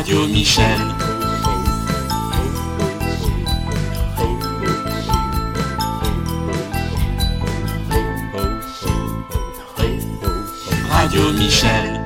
Radio Michel. Radio Michel.